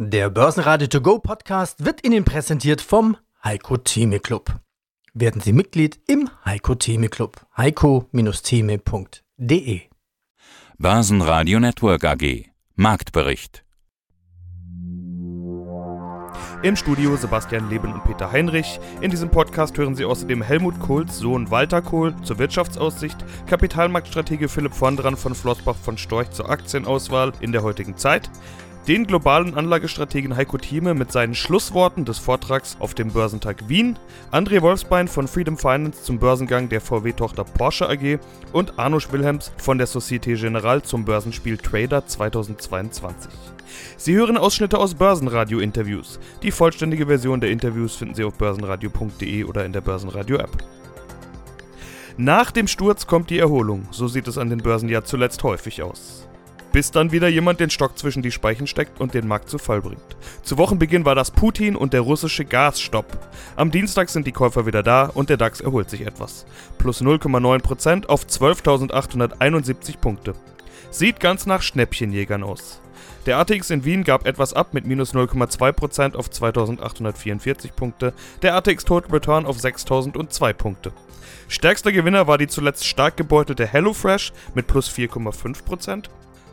Der Börsenradio To Go Podcast wird Ihnen präsentiert vom Heiko Theme Club. Werden Sie Mitglied im Heiko Theme Club. heiko-theme.de Börsenradio Network AG Marktbericht Im Studio Sebastian Leben und Peter Heinrich. In diesem Podcast hören Sie außerdem Helmut Kohls Sohn Walter Kohl zur Wirtschaftsaussicht, Kapitalmarktstratege Philipp Vondran von Flossbach von Storch zur Aktienauswahl in der heutigen Zeit, den globalen Anlagestrategen Heiko Thieme mit seinen Schlussworten des Vortrags auf dem Börsentag Wien, André Wolfsbein von Freedom Finance zum Börsengang der VW-Tochter Porsche AG und Arnusch Wilhelms von der Societe Generale zum Börsenspiel Trader 2022. Sie hören Ausschnitte aus Börsenradio-Interviews. Die vollständige Version der Interviews finden Sie auf börsenradio.de oder in der Börsenradio-App. Nach dem Sturz kommt die Erholung, so sieht es an den Börsen ja zuletzt häufig aus bis dann wieder jemand den Stock zwischen die Speichen steckt und den Markt zu Fall bringt. Zu Wochenbeginn war das Putin und der russische Gasstopp. Am Dienstag sind die Käufer wieder da und der DAX erholt sich etwas. Plus 0,9% auf 12.871 Punkte. Sieht ganz nach Schnäppchenjägern aus. Der ATX in Wien gab etwas ab mit minus 0,2% auf 2844 Punkte, der ATX Total Return auf 6002 Punkte. Stärkster Gewinner war die zuletzt stark gebeutelte HelloFresh mit plus 4,5%,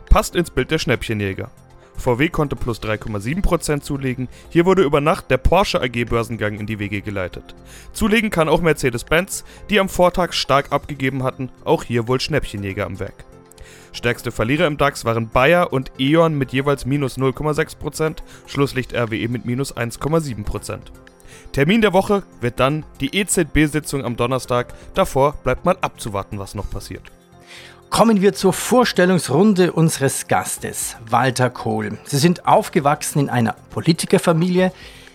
passt ins Bild der Schnäppchenjäger. VW konnte plus 3,7% zulegen, hier wurde über Nacht der Porsche AG Börsengang in die Wege geleitet. Zulegen kann auch Mercedes-Benz, die am Vortag stark abgegeben hatten, auch hier wohl Schnäppchenjäger am Werk. Stärkste Verlierer im DAX waren Bayer und E.ON mit jeweils minus 0,6%, Schlusslicht RWE mit minus 1,7%. Termin der Woche wird dann die EZB-Sitzung am Donnerstag, davor bleibt mal abzuwarten, was noch passiert. Kommen wir zur Vorstellungsrunde unseres Gastes, Walter Kohl. Sie sind aufgewachsen in einer Politikerfamilie.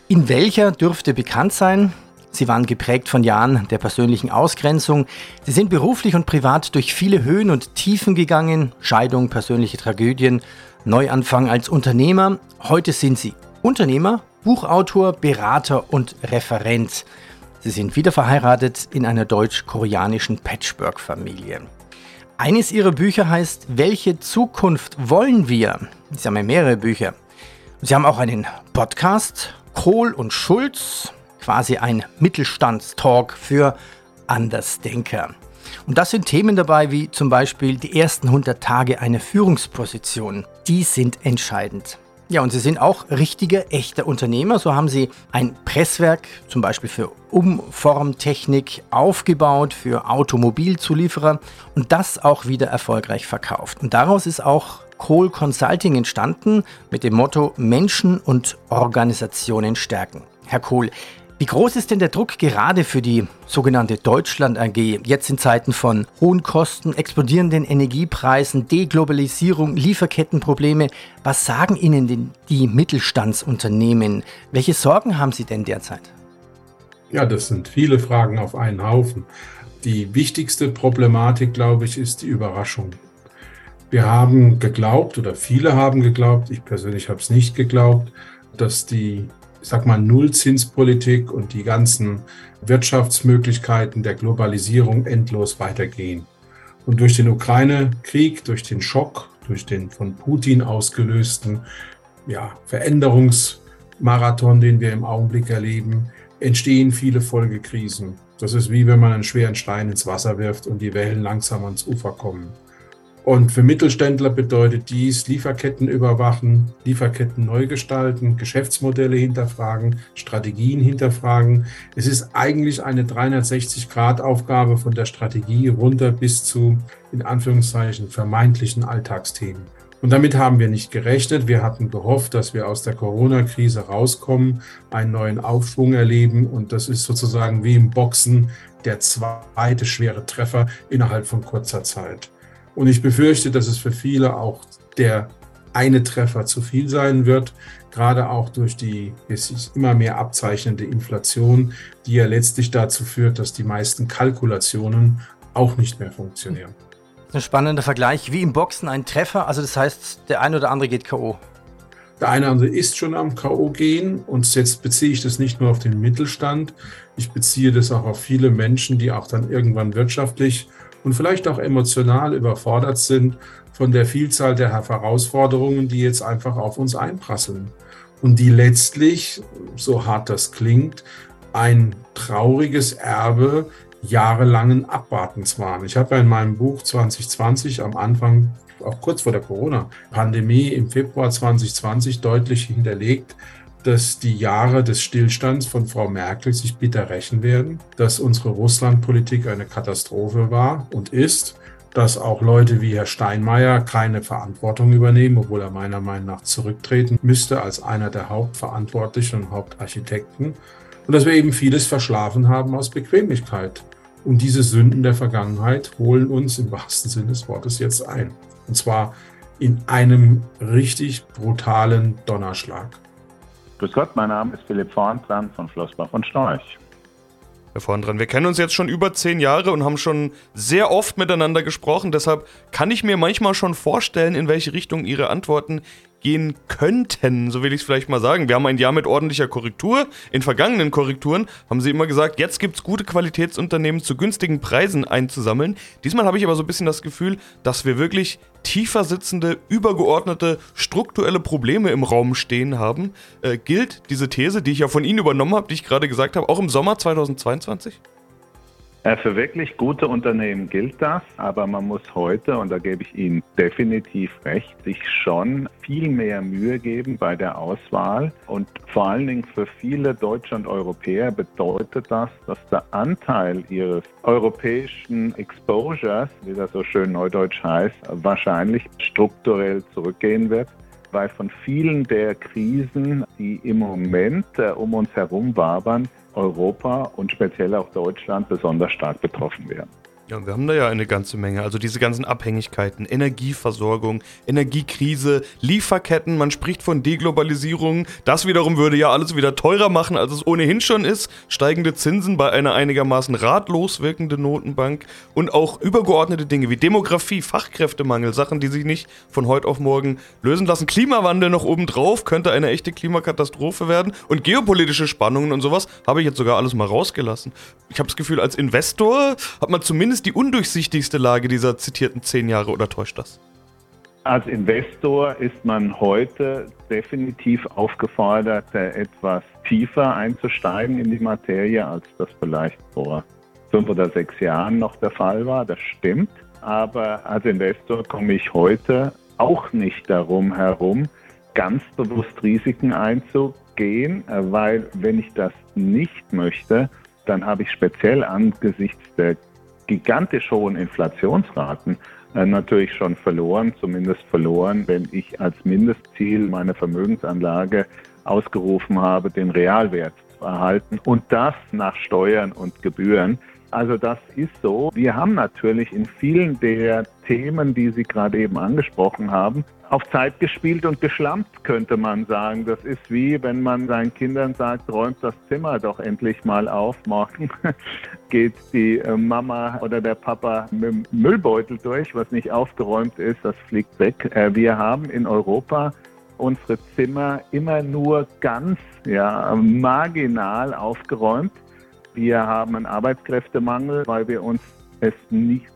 In welcher dürfte bekannt sein? Sie waren geprägt von Jahren der persönlichen Ausgrenzung. Sie sind beruflich und privat durch viele Höhen und Tiefen gegangen. Scheidung, persönliche Tragödien, Neuanfang als Unternehmer. Heute sind Sie Unternehmer, Buchautor, Berater und Referent. Sie sind wieder verheiratet in einer deutsch-koreanischen Patchwork-Familie. Eines ihrer Bücher heißt Welche Zukunft wollen wir? Sie haben ja mehrere Bücher. Sie haben auch einen Podcast, Kohl und Schulz, quasi ein Mittelstandstalk für Andersdenker. Und das sind Themen dabei wie zum Beispiel die ersten 100 Tage einer Führungsposition. Die sind entscheidend. Ja, und Sie sind auch richtige, echte Unternehmer. So haben Sie ein Presswerk zum Beispiel für Umformtechnik aufgebaut, für Automobilzulieferer und das auch wieder erfolgreich verkauft. Und daraus ist auch Kohl Consulting entstanden mit dem Motto Menschen und Organisationen stärken. Herr Kohl, wie groß ist denn der Druck gerade für die sogenannte Deutschland AG jetzt in Zeiten von hohen Kosten, explodierenden Energiepreisen, Deglobalisierung, Lieferkettenprobleme? Was sagen Ihnen denn die Mittelstandsunternehmen? Welche Sorgen haben Sie denn derzeit? Ja, das sind viele Fragen auf einen Haufen. Die wichtigste Problematik, glaube ich, ist die Überraschung. Wir haben geglaubt oder viele haben geglaubt, ich persönlich habe es nicht geglaubt, dass die ich sag mal, Nullzinspolitik und die ganzen Wirtschaftsmöglichkeiten der Globalisierung endlos weitergehen. Und durch den Ukraine-Krieg, durch den Schock, durch den von Putin ausgelösten ja, Veränderungsmarathon, den wir im Augenblick erleben, entstehen viele Folgekrisen. Das ist wie wenn man einen schweren Stein ins Wasser wirft und die Wellen langsam ans Ufer kommen. Und für Mittelständler bedeutet dies Lieferketten überwachen, Lieferketten neu gestalten, Geschäftsmodelle hinterfragen, Strategien hinterfragen. Es ist eigentlich eine 360-Grad-Aufgabe von der Strategie runter bis zu, in Anführungszeichen, vermeintlichen Alltagsthemen. Und damit haben wir nicht gerechnet. Wir hatten gehofft, dass wir aus der Corona-Krise rauskommen, einen neuen Aufschwung erleben. Und das ist sozusagen wie im Boxen der zweite schwere Treffer innerhalb von kurzer Zeit. Und ich befürchte, dass es für viele auch der eine Treffer zu viel sein wird, gerade auch durch die sich immer mehr abzeichnende Inflation, die ja letztlich dazu führt, dass die meisten Kalkulationen auch nicht mehr funktionieren. Ein spannender Vergleich, wie im Boxen ein Treffer, also das heißt, der eine oder andere geht KO. Der eine oder andere ist schon am K.O. gehen und jetzt beziehe ich das nicht nur auf den Mittelstand, ich beziehe das auch auf viele Menschen, die auch dann irgendwann wirtschaftlich und vielleicht auch emotional überfordert sind von der Vielzahl der Herausforderungen, die jetzt einfach auf uns einprasseln. und die letztlich, so hart das klingt, ein trauriges Erbe jahrelangen Abwartens waren. Ich habe ja in meinem Buch 2020 am Anfang, auch kurz vor der Corona-Pandemie im Februar 2020 deutlich hinterlegt, dass die Jahre des Stillstands von Frau Merkel sich bitter rächen werden, dass unsere Russlandpolitik eine Katastrophe war und ist, dass auch Leute wie Herr Steinmeier keine Verantwortung übernehmen, obwohl er meiner Meinung nach zurücktreten müsste als einer der Hauptverantwortlichen und Hauptarchitekten. Und dass wir eben vieles verschlafen haben aus Bequemlichkeit. Und diese Sünden der Vergangenheit holen uns im wahrsten Sinne des Wortes jetzt ein. Und zwar in einem richtig brutalen Donnerschlag. Grüß Gott, mein Name ist Philipp Vorntran von Flossbach und Storch. Herr Vorntran, wir kennen uns jetzt schon über zehn Jahre und haben schon sehr oft miteinander gesprochen. Deshalb kann ich mir manchmal schon vorstellen, in welche Richtung Ihre Antworten gehen könnten, so will ich es vielleicht mal sagen. Wir haben ein Jahr mit ordentlicher Korrektur. In vergangenen Korrekturen haben sie immer gesagt, jetzt gibt es gute Qualitätsunternehmen zu günstigen Preisen einzusammeln. Diesmal habe ich aber so ein bisschen das Gefühl, dass wir wirklich tiefer sitzende, übergeordnete, strukturelle Probleme im Raum stehen haben. Äh, gilt diese These, die ich ja von Ihnen übernommen habe, die ich gerade gesagt habe, auch im Sommer 2022? Äh, für wirklich gute Unternehmen gilt das, aber man muss heute, und da gebe ich Ihnen definitiv recht, sich schon viel mehr Mühe geben bei der Auswahl. Und vor allen Dingen für viele Deutsche und Europäer bedeutet das, dass der Anteil ihres europäischen Exposures, wie das so schön neudeutsch heißt, wahrscheinlich strukturell zurückgehen wird weil von vielen der Krisen, die im Moment äh, um uns herum wabern, Europa und speziell auch Deutschland besonders stark betroffen werden. Ja, wir haben da ja eine ganze Menge. Also diese ganzen Abhängigkeiten, Energieversorgung, Energiekrise, Lieferketten, man spricht von Deglobalisierung. Das wiederum würde ja alles wieder teurer machen, als es ohnehin schon ist. Steigende Zinsen bei einer einigermaßen ratlos wirkenden Notenbank und auch übergeordnete Dinge wie Demografie, Fachkräftemangel, Sachen, die sich nicht von heute auf morgen lösen lassen. Klimawandel noch obendrauf könnte eine echte Klimakatastrophe werden. Und geopolitische Spannungen und sowas habe ich jetzt sogar alles mal rausgelassen. Ich habe das Gefühl, als Investor hat man zumindest ist die undurchsichtigste Lage dieser zitierten zehn Jahre oder täuscht das? Als Investor ist man heute definitiv aufgefordert, etwas tiefer einzusteigen in die Materie, als das vielleicht vor fünf oder sechs Jahren noch der Fall war. Das stimmt. Aber als Investor komme ich heute auch nicht darum herum, ganz bewusst Risiken einzugehen, weil wenn ich das nicht möchte, dann habe ich speziell angesichts der gigantisch hohen Inflationsraten äh, natürlich schon verloren, zumindest verloren, wenn ich als Mindestziel meine Vermögensanlage ausgerufen habe, den Realwert zu erhalten und das nach Steuern und Gebühren. Also das ist so. Wir haben natürlich in vielen der Themen, die Sie gerade eben angesprochen haben, auf Zeit gespielt und geschlampt, könnte man sagen. Das ist wie, wenn man seinen Kindern sagt, räumt das Zimmer doch endlich mal auf. Morgen geht die äh, Mama oder der Papa mit dem Müllbeutel durch, was nicht aufgeräumt ist, das fliegt weg. Äh, wir haben in Europa unsere Zimmer immer nur ganz ja, marginal aufgeräumt. Wir haben einen Arbeitskräftemangel, weil wir uns es nicht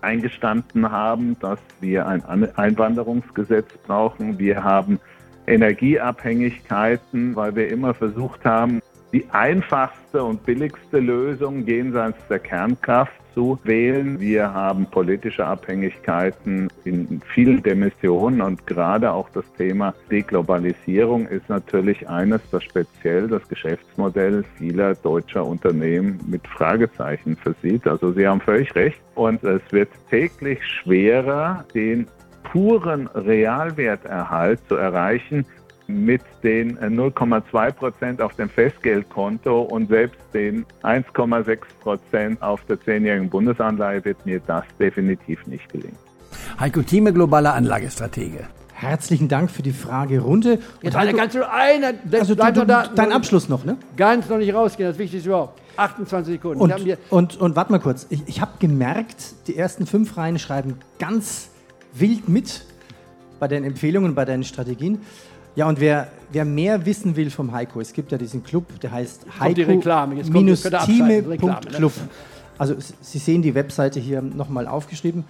eingestanden haben, dass wir ein Einwanderungsgesetz brauchen. Wir haben Energieabhängigkeiten, weil wir immer versucht haben, die einfachste und billigste Lösung jenseits der Kernkraft zu wählen. Wir haben politische Abhängigkeiten in vielen Dimensionen und gerade auch das Thema Deglobalisierung ist natürlich eines, das speziell das Geschäftsmodell vieler deutscher Unternehmen mit Fragezeichen versieht. Also Sie haben völlig recht und es wird täglich schwerer, den puren Realwerterhalt zu erreichen, mit den 0,2 Prozent auf dem Festgeldkonto und selbst den 1,6 Prozent auf der zehnjährigen Bundesanleihe wird mir das definitiv nicht gelingen. Heiko Thieme, globaler Anlagestratege. Herzlichen Dank für die Fragerunde. Jetzt eine ganz nur eine. Also du, du, da, dein Abschluss noch, ne? Ganz noch nicht rausgehen, das Wichtigste überhaupt. 28 Sekunden. Und, und, und warte mal kurz. Ich, ich habe gemerkt, die ersten fünf Reihen schreiben ganz wild mit bei den Empfehlungen, bei deinen Strategien. Ja, und wer, wer mehr wissen will vom Heiko, es gibt ja diesen Club, der heißt heiko-time.club. Also Sie sehen die Webseite hier nochmal aufgeschrieben.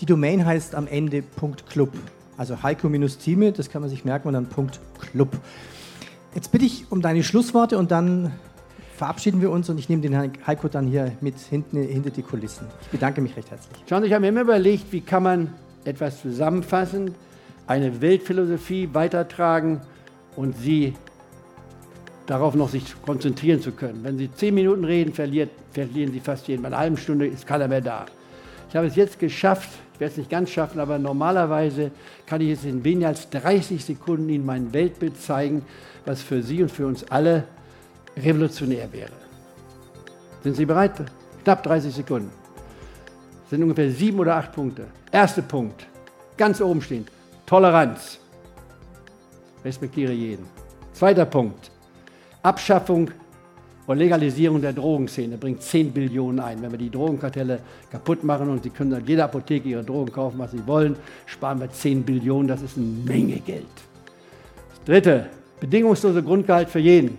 Die Domain heißt am Ende .club. Also heiko-time, das kann man sich merken und dann .club. Jetzt bitte ich um deine Schlussworte und dann verabschieden wir uns und ich nehme den Heiko dann hier mit hinten hinter die Kulissen. Ich bedanke mich recht herzlich. Schauen Sie, ich habe mir immer überlegt, wie kann man etwas zusammenfassen, eine Weltphilosophie weitertragen und sie darauf noch sich konzentrieren zu können. Wenn Sie zehn Minuten reden, verliert, verlieren Sie fast jeden. Bei einer halben Stunde ist keiner mehr da. Ich habe es jetzt geschafft, ich werde es nicht ganz schaffen, aber normalerweise kann ich jetzt in weniger als 30 Sekunden Ihnen mein Weltbild zeigen, was für Sie und für uns alle revolutionär wäre. Sind Sie bereit? Knapp 30 Sekunden. Das sind ungefähr sieben oder acht Punkte. Erster Punkt, ganz oben stehen, Toleranz. Respektiere jeden. Zweiter Punkt, Abschaffung und Legalisierung der Drogenszene bringt 10 Billionen ein. Wenn wir die Drogenkartelle kaputt machen und Sie können an jeder Apotheke Ihre Drogen kaufen, was Sie wollen, sparen wir 10 Billionen. Das ist eine Menge Geld. Das dritte, bedingungslose Grundgehalt für jeden.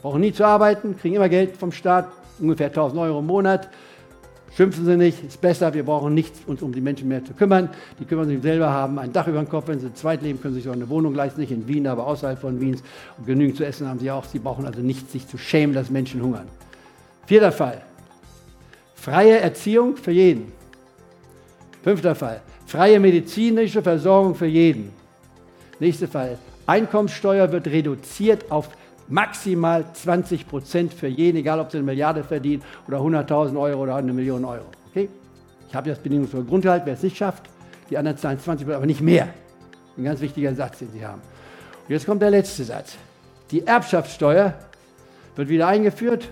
Brauchen nie zu arbeiten, kriegen immer Geld vom Staat, ungefähr 1000 Euro im Monat. Schimpfen Sie nicht, ist besser, wir brauchen nichts, uns um die Menschen mehr zu kümmern. Die kümmern sich selber, haben ein Dach über dem Kopf, wenn sie zweit leben, können sich auch eine Wohnung leisten, nicht in Wien, aber außerhalb von Wiens. Und genügend zu essen haben sie auch. Sie brauchen also nichts, sich zu schämen, dass Menschen hungern. Vierter Fall, freie Erziehung für jeden. Fünfter Fall, freie medizinische Versorgung für jeden. Nächster Fall, Einkommenssteuer wird reduziert auf maximal 20 Prozent für jeden, egal ob sie eine Milliarde verdienen oder 100.000 Euro oder eine Million Euro. Okay? Ich habe das bedingungslose Grundgehalt, wer es nicht schafft, die anderen zahlen 20 Prozent, aber nicht mehr. Ein ganz wichtiger Satz, den Sie haben. Und jetzt kommt der letzte Satz. Die Erbschaftssteuer wird wieder eingeführt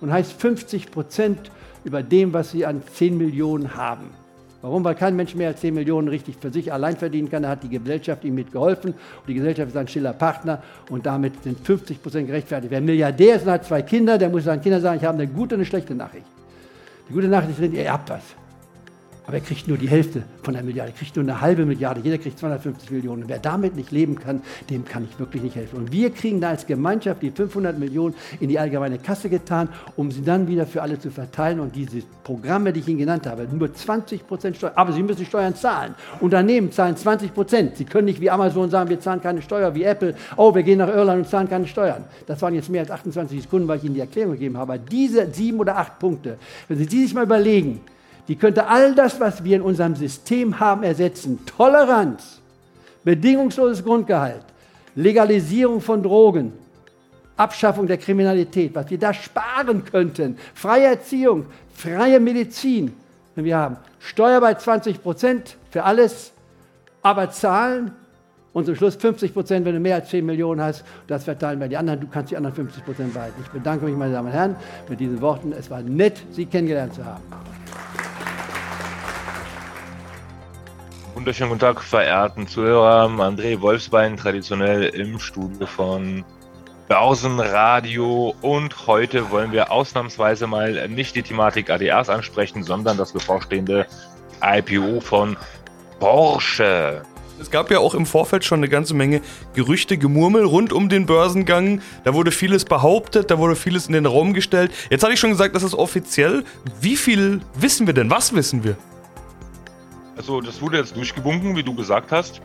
und heißt 50 Prozent über dem, was Sie an 10 Millionen haben. Warum? Weil kein Mensch mehr als 10 Millionen richtig für sich allein verdienen kann. Da hat die Gesellschaft ihm mitgeholfen. Und die Gesellschaft ist ein stiller Partner. Und damit sind 50 Prozent gerechtfertigt. Wer Milliardär ist und hat zwei Kinder, der muss seinen Kindern sagen, ich habe eine gute und eine schlechte Nachricht. Die gute Nachricht ist, ihr erbt was. Aber er kriegt nur die Hälfte von der Milliarde, er kriegt nur eine halbe Milliarde, jeder kriegt 250 Millionen. Und wer damit nicht leben kann, dem kann ich wirklich nicht helfen. Und wir kriegen da als Gemeinschaft die 500 Millionen in die allgemeine Kasse getan, um sie dann wieder für alle zu verteilen. Und diese Programme, die ich Ihnen genannt habe, nur 20 Prozent Steuern, aber Sie müssen Steuern zahlen. Unternehmen zahlen 20 Prozent. Sie können nicht wie Amazon sagen, wir zahlen keine Steuer, wie Apple, oh, wir gehen nach Irland und zahlen keine Steuern. Das waren jetzt mehr als 28 Sekunden, weil ich Ihnen die Erklärung gegeben habe. Aber diese sieben oder acht Punkte, wenn Sie die sich mal überlegen, die könnte all das, was wir in unserem System haben, ersetzen. Toleranz, bedingungsloses Grundgehalt, Legalisierung von Drogen, Abschaffung der Kriminalität, was wir da sparen könnten, freie Erziehung, freie Medizin. Wir haben Steuer bei 20 Prozent für alles, aber Zahlen und zum Schluss 50 Prozent, wenn du mehr als 10 Millionen hast, das verteilen wir die anderen, du kannst die anderen 50 Prozent behalten. Ich bedanke mich, meine Damen und Herren, mit diesen Worten. Es war nett, Sie kennengelernt zu haben. Wunderschönen guten Tag, verehrten Zuhörer. André Wolfsbein, traditionell im Studio von Börsenradio. Und heute wollen wir ausnahmsweise mal nicht die Thematik ADRs ansprechen, sondern das bevorstehende IPO von Porsche. Es gab ja auch im Vorfeld schon eine ganze Menge Gerüchte, Gemurmel rund um den Börsengang. Da wurde vieles behauptet, da wurde vieles in den Raum gestellt. Jetzt hatte ich schon gesagt, das ist offiziell. Wie viel wissen wir denn? Was wissen wir? Also das wurde jetzt durchgewunken, wie du gesagt hast.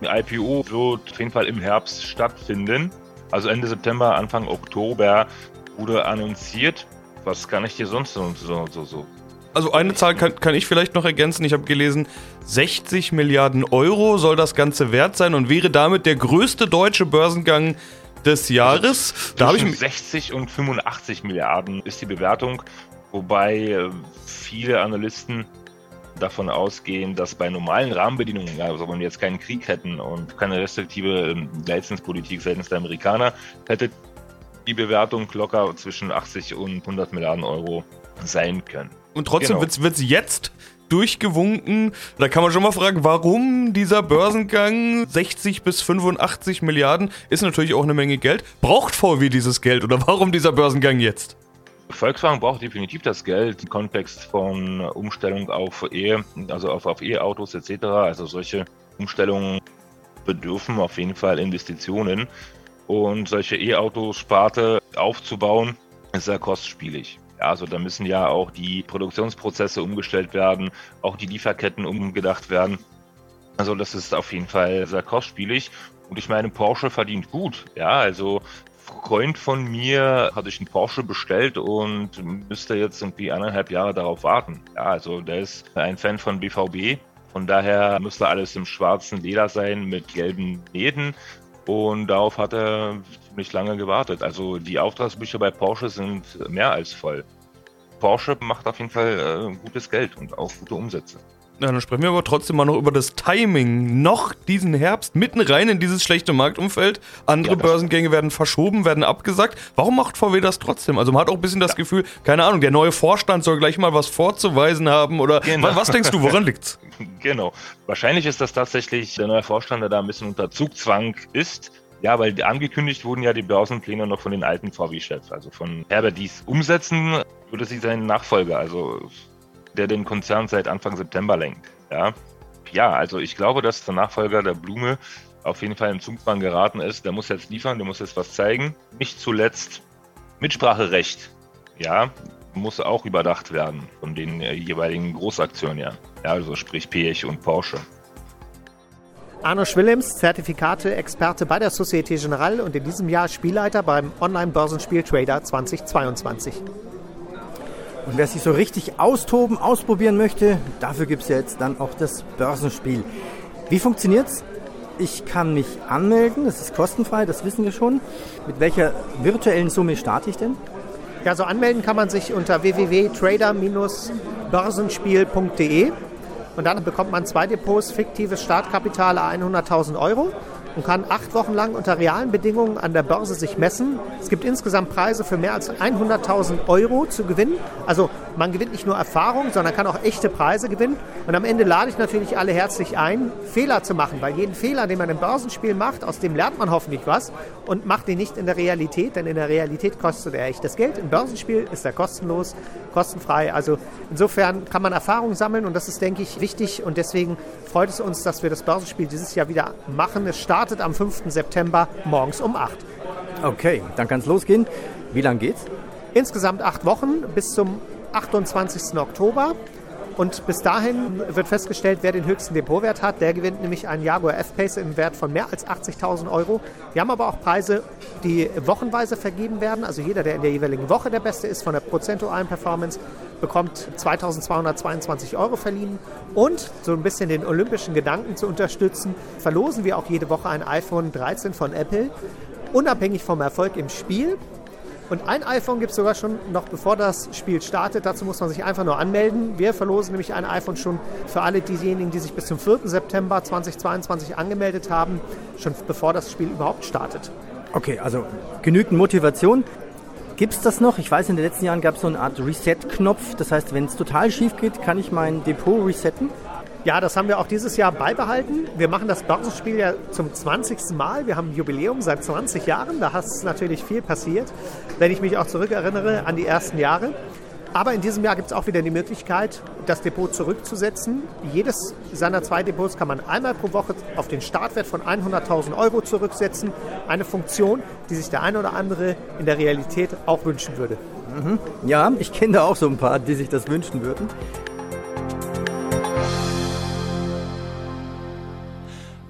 Die IPO wird auf jeden Fall im Herbst stattfinden. Also Ende September, Anfang Oktober wurde annonciert. Was kann ich dir sonst so, so, so, so also eine Zahl kann, kann ich vielleicht noch ergänzen. Ich habe gelesen, 60 Milliarden Euro soll das Ganze wert sein und wäre damit der größte deutsche Börsengang des Jahres. Also da ich 60 und 85 Milliarden ist die Bewertung, wobei äh, viele Analysten davon ausgehen, dass bei normalen Rahmenbedingungen, also wenn wir jetzt keinen Krieg hätten und keine restriktive ähm, Leistungspolitik seitens der Amerikaner, hätte die Bewertung locker zwischen 80 und 100 Milliarden Euro sein können. Und trotzdem genau. wird es jetzt durchgewunken. Da kann man schon mal fragen, warum dieser Börsengang 60 bis 85 Milliarden ist natürlich auch eine Menge Geld. Braucht VW dieses Geld oder warum dieser Börsengang jetzt? Volkswagen braucht definitiv das Geld im Kontext von Umstellung auf E, also auf, auf E-Autos etc. Also solche Umstellungen bedürfen auf jeden Fall Investitionen. Und solche E-Autos-Sparte aufzubauen, ist sehr kostspielig. Also da müssen ja auch die Produktionsprozesse umgestellt werden, auch die Lieferketten umgedacht werden. Also das ist auf jeden Fall sehr kostspielig. Und ich meine, Porsche verdient gut. Ja, also Freund von mir hatte ich einen Porsche bestellt und müsste jetzt irgendwie eineinhalb Jahre darauf warten. Ja, also der ist ein Fan von BVB. Von daher müsste alles im schwarzen Leder sein mit gelben Nähten. Und darauf hat er ziemlich lange gewartet. Also die Auftragsbücher bei Porsche sind mehr als voll. Porsche macht auf jeden Fall äh, gutes Geld und auch gute Umsätze. Ja, dann sprechen wir aber trotzdem mal noch über das Timing. Noch diesen Herbst mitten rein in dieses schlechte Marktumfeld. Andere ja, Börsengänge werden verschoben, werden abgesagt. Warum macht VW das trotzdem? Also man hat auch ein bisschen das ja. Gefühl, keine Ahnung, der neue Vorstand soll gleich mal was vorzuweisen haben oder genau. was denkst du, woran liegt's? genau. Wahrscheinlich ist das tatsächlich der neue Vorstand, der da ein bisschen unter Zugzwang ist. Ja, weil angekündigt wurden ja die Börsenpläne noch von den alten VW-Chefs, also von Herbert Dies. Umsetzen würde sich sein Nachfolger, also der den Konzern seit Anfang September lenkt. Ja, ja also ich glaube, dass der Nachfolger der Blume auf jeden Fall im Zugzwang geraten ist. Der muss jetzt liefern, der muss jetzt was zeigen. Nicht zuletzt Mitspracherecht. Ja, muss auch überdacht werden von den äh, jeweiligen Großaktionären. Ja, also sprich Pech und Porsche. Arno Schwillems, Zertifikate-Experte bei der Societe Generale und in diesem Jahr Spielleiter beim Online-Börsenspiel Trader 2022. Und wer sich so richtig austoben, ausprobieren möchte, dafür gibt es ja jetzt dann auch das Börsenspiel. Wie funktioniert's? Ich kann mich anmelden, das ist kostenfrei, das wissen wir schon. Mit welcher virtuellen Summe starte ich denn? Ja, so anmelden kann man sich unter www.trader-börsenspiel.de und dann bekommt man zwei Depots, fiktives Startkapital 100.000 Euro und kann acht Wochen lang unter realen Bedingungen an der Börse sich messen. Es gibt insgesamt Preise für mehr als 100.000 Euro zu gewinnen. Also man gewinnt nicht nur Erfahrung, sondern kann auch echte Preise gewinnen. Und am Ende lade ich natürlich alle herzlich ein, Fehler zu machen, weil jeden Fehler, den man im Börsenspiel macht, aus dem lernt man hoffentlich was und macht ihn nicht in der Realität, denn in der Realität kostet er echtes Geld. Im Börsenspiel ist er kostenlos, kostenfrei. Also insofern kann man Erfahrung sammeln und das ist, denke ich, wichtig und deswegen freut es uns, dass wir das Börsenspiel dieses Jahr wieder machen. Es startet am 5. September morgens um 8. Okay, dann kann es losgehen. Wie lange geht's? Insgesamt acht Wochen bis zum 28. Oktober. Und bis dahin wird festgestellt, wer den höchsten Depotwert hat. Der gewinnt nämlich einen Jaguar F-Pace im Wert von mehr als 80.000 Euro. Wir haben aber auch Preise, die wochenweise vergeben werden. Also jeder, der in der jeweiligen Woche der Beste ist von der prozentualen Performance, bekommt 2.222 Euro verliehen. Und so ein bisschen den olympischen Gedanken zu unterstützen, verlosen wir auch jede Woche ein iPhone 13 von Apple. Unabhängig vom Erfolg im Spiel und ein iPhone gibt es sogar schon noch bevor das Spiel startet. Dazu muss man sich einfach nur anmelden. Wir verlosen nämlich ein iPhone schon für alle diejenigen, die sich bis zum 4. September 2022 angemeldet haben, schon bevor das Spiel überhaupt startet. Okay, also genügend Motivation. Gibt es das noch? Ich weiß, in den letzten Jahren gab es so eine Art Reset-Knopf. Das heißt, wenn es total schief geht, kann ich mein Depot resetten? Ja, das haben wir auch dieses Jahr beibehalten. Wir machen das Börsenspiel ja zum 20. Mal. Wir haben ein Jubiläum seit 20 Jahren. Da ist natürlich viel passiert, wenn ich mich auch zurückerinnere an die ersten Jahre. Aber in diesem Jahr gibt es auch wieder die Möglichkeit, das Depot zurückzusetzen. Jedes seiner zwei Depots kann man einmal pro Woche auf den Startwert von 100.000 Euro zurücksetzen. Eine Funktion, die sich der eine oder andere in der Realität auch wünschen würde. Mhm. Ja, ich kenne da auch so ein paar, die sich das wünschen würden.